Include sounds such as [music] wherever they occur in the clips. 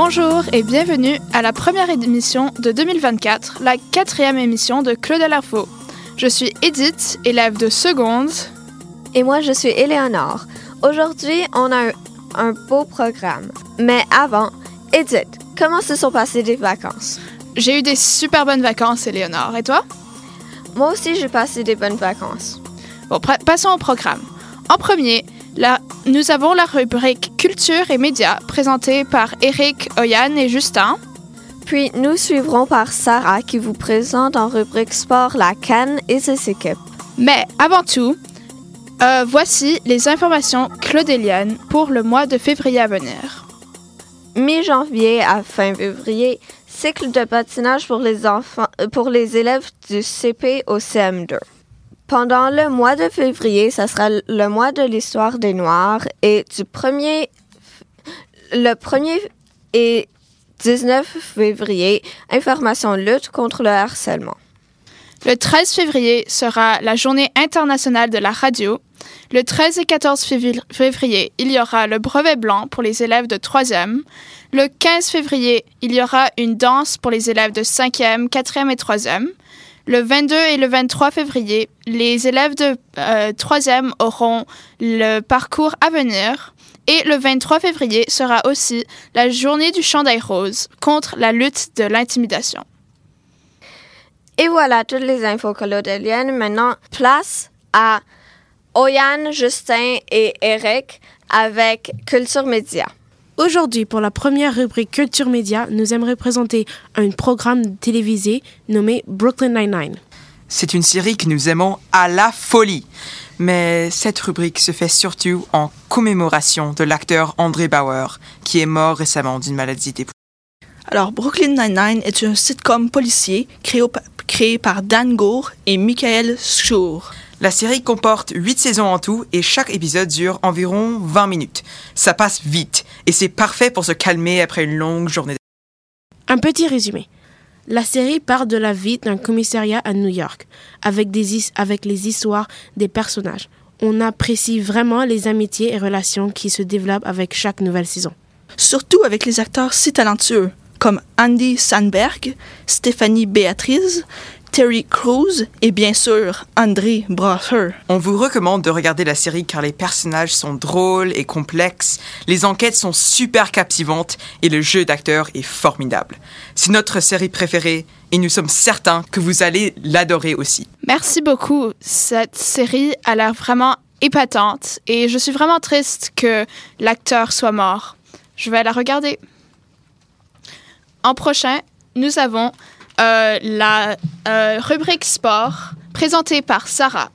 Bonjour et bienvenue à la première émission de 2024, la quatrième émission de Claude l'Info. Je suis Edith, élève de seconde. Et moi, je suis Éléonore. Aujourd'hui, on a un, un beau programme. Mais avant, Edith, comment se sont passées les vacances? J'ai eu des super bonnes vacances, Éléonore. Et toi? Moi aussi, j'ai passé des bonnes vacances. Bon, passons au programme. En premier, là, nous avons la rubrique Culture et médias présentée par Eric, Oyan et Justin. Puis, nous suivrons par Sarah qui vous présente en rubrique sport la Cannes et ses équipes. Mais avant tout, euh, voici les informations claudéliennes pour le mois de février à venir. Mi-janvier à fin février, cycle de patinage pour les enfants, euh, pour les élèves du CP au CM2. Pendant le mois de février, ça sera le mois de l'histoire des Noirs et du 1er, le 1er et 19 février, information lutte contre le harcèlement. Le 13 février sera la journée internationale de la radio. Le 13 et 14 févri- février, il y aura le brevet blanc pour les élèves de 3e. Le 15 février, il y aura une danse pour les élèves de 5e, 4e et 3e. Le 22 et le 23 février, les élèves de euh, 3e auront le parcours à venir. Et le 23 février sera aussi la journée du chandail rose contre la lutte de l'intimidation. Et voilà toutes les infos colodéliennes. Maintenant, place à Oyan, Justin et Eric avec Culture Média. Aujourd'hui, pour la première rubrique Culture Média, nous aimerions présenter un programme télévisé nommé Brooklyn Nine-Nine. C'est une série que nous aimons à la folie. Mais cette rubrique se fait surtout en commémoration de l'acteur André Bauer, qui est mort récemment d'une maladie d'épouvante. Alors, Brooklyn Nine-Nine est un sitcom policier créé, créé par Dan Gour et Michael Schur. La série comporte 8 saisons en tout et chaque épisode dure environ 20 minutes. Ça passe vite et c'est parfait pour se calmer après une longue journée. Un petit résumé. La série part de la vie d'un commissariat à New York, avec, des his- avec les histoires des personnages. On apprécie vraiment les amitiés et relations qui se développent avec chaque nouvelle saison. Surtout avec les acteurs si talentueux comme Andy Sandberg, Stéphanie Béatrice, Terry Crews et bien sûr André Brasser. On vous recommande de regarder la série car les personnages sont drôles et complexes, les enquêtes sont super captivantes et le jeu d'acteur est formidable. C'est notre série préférée et nous sommes certains que vous allez l'adorer aussi. Merci beaucoup. Cette série a l'air vraiment épatante et je suis vraiment triste que l'acteur soit mort. Je vais la regarder. En prochain, nous avons euh, la euh, rubrique sport présentée par Sarah.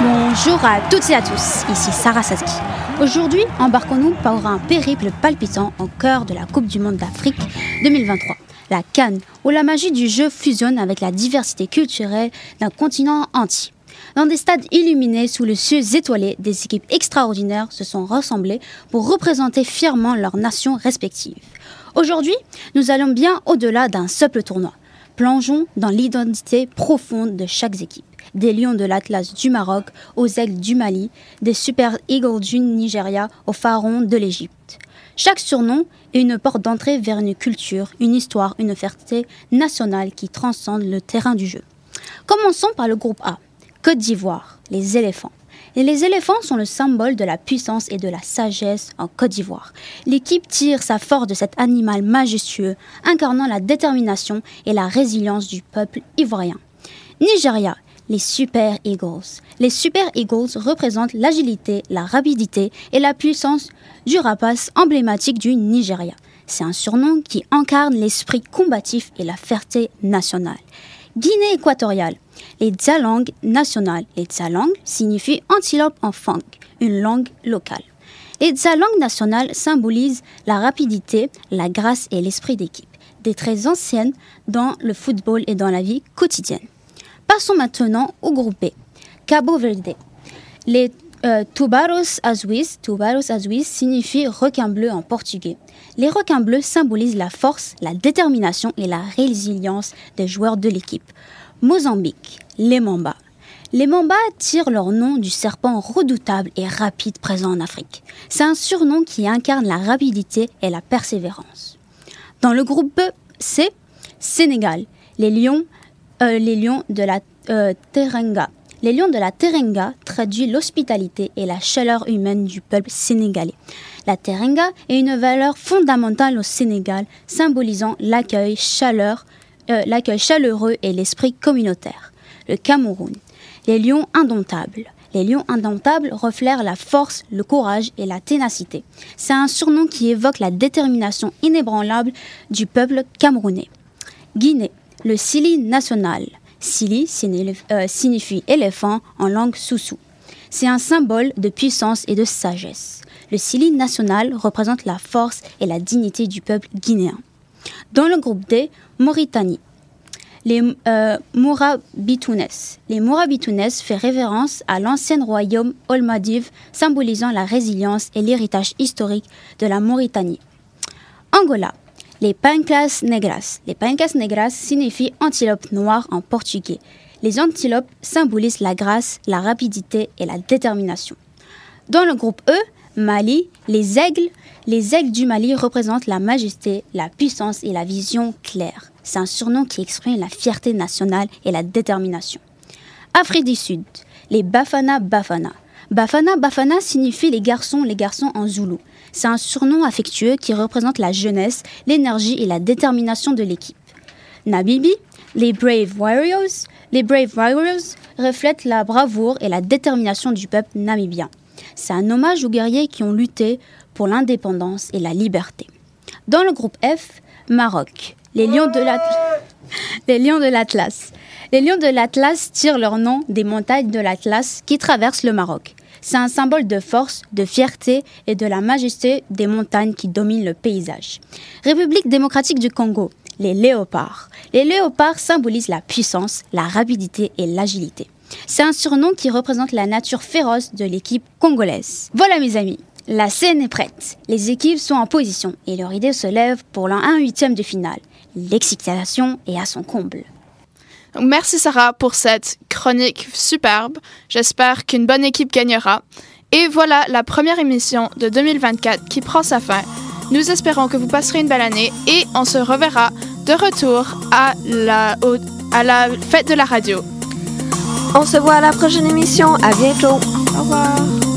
Bonjour à toutes et à tous, ici Sarah Saski. Aujourd'hui, embarquons-nous pour un périple palpitant au cœur de la Coupe du Monde d'Afrique 2023, la Cannes, où la magie du jeu fusionne avec la diversité culturelle d'un continent entier. Dans des stades illuminés sous le ciel étoilé, des équipes extraordinaires se sont rassemblées pour représenter fièrement leurs nations respectives. Aujourd'hui, nous allons bien au-delà d'un simple tournoi. Plongeons dans l'identité profonde de chaque équipe. Des lions de l'Atlas du Maroc aux aigles du Mali, des Super Eagles du Nigeria aux pharaons de l'Égypte. Chaque surnom est une porte d'entrée vers une culture, une histoire, une fierté nationale qui transcende le terrain du jeu. Commençons par le groupe A. Côte d'Ivoire, les éléphants. Et les éléphants sont le symbole de la puissance et de la sagesse en Côte d'Ivoire. L'équipe tire sa force de cet animal majestueux, incarnant la détermination et la résilience du peuple ivoirien. Nigeria, les Super Eagles. Les Super Eagles représentent l'agilité, la rapidité et la puissance du rapace emblématique du Nigeria. C'est un surnom qui incarne l'esprit combatif et la fierté nationale. Guinée équatoriale. Les Tsalang nationales. Les Tsalang signifient antilope en fang, une langue locale. Les Tsalang nationales symbolisent la rapidité, la grâce et l'esprit d'équipe, des traits anciennes dans le football et dans la vie quotidienne. Passons maintenant au groupe B. Cabo Verde. Les euh, tubarões azuis, tubarões azuis signifie requin bleu en portugais. Les requins bleus symbolisent la force, la détermination et la résilience des joueurs de l'équipe. Mozambique, les mambas. Les mambas tirent leur nom du serpent redoutable et rapide présent en Afrique. C'est un surnom qui incarne la rapidité et la persévérance. Dans le groupe C, Sénégal, les lions, euh, les lions de la euh, Terenga. Les lions de la Terenga traduisent l'hospitalité et la chaleur humaine du peuple sénégalais. La Terenga est une valeur fondamentale au Sénégal, symbolisant l'accueil chaleur, euh, l'accueil chaleureux et l'esprit communautaire. Le Cameroun. Les lions indomptables. Les lions indomptables reflèrent la force, le courage et la ténacité. C'est un surnom qui évoque la détermination inébranlable du peuple camerounais. Guinée, le Sili national. Sili euh, signifie éléphant en langue soussou. C'est un symbole de puissance et de sagesse. Le Sili national représente la force et la dignité du peuple guinéen. Dans le groupe D, Mauritanie. Les euh, Mourabitounes. Les Mourabitounes fait référence à l'ancien royaume Olmadiv, symbolisant la résilience et l'héritage historique de la Mauritanie. Angola. Les Pancas Negras. Les Pancas Negras signifient antilope noire en portugais. Les antilopes symbolisent la grâce, la rapidité et la détermination. Dans le groupe E, Mali, les aigles, les aigles du Mali représentent la majesté, la puissance et la vision claire. C'est un surnom qui exprime la fierté nationale et la détermination. Afrique du Sud, les Bafana Bafana. Bafana Bafana signifie les garçons, les garçons en zoulou. C'est un surnom affectueux qui représente la jeunesse, l'énergie et la détermination de l'équipe. Nabibi, les Brave Warriors. Les Brave Warriors reflètent la bravoure et la détermination du peuple namibien. C'est un hommage aux guerriers qui ont lutté pour l'indépendance et la liberté. Dans le groupe F, Maroc, [laughs] les lions de l'Atlas. Les lions de l'Atlas tirent leur nom des montagnes de l'Atlas qui traversent le Maroc. C'est un symbole de force, de fierté et de la majesté des montagnes qui dominent le paysage. République démocratique du Congo, les léopards. Les léopards symbolisent la puissance, la rapidité et l'agilité. C'est un surnom qui représente la nature féroce de l'équipe congolaise. Voilà mes amis, la scène est prête. Les équipes sont en position et leur idée se lève pour l'un huitième de finale. L'excitation est à son comble. Merci Sarah pour cette chronique superbe. J'espère qu'une bonne équipe gagnera. Et voilà la première émission de 2024 qui prend sa fin. Nous espérons que vous passerez une belle année et on se reverra de retour à la fête de la radio. On se voit à la prochaine émission. À bientôt. Au revoir.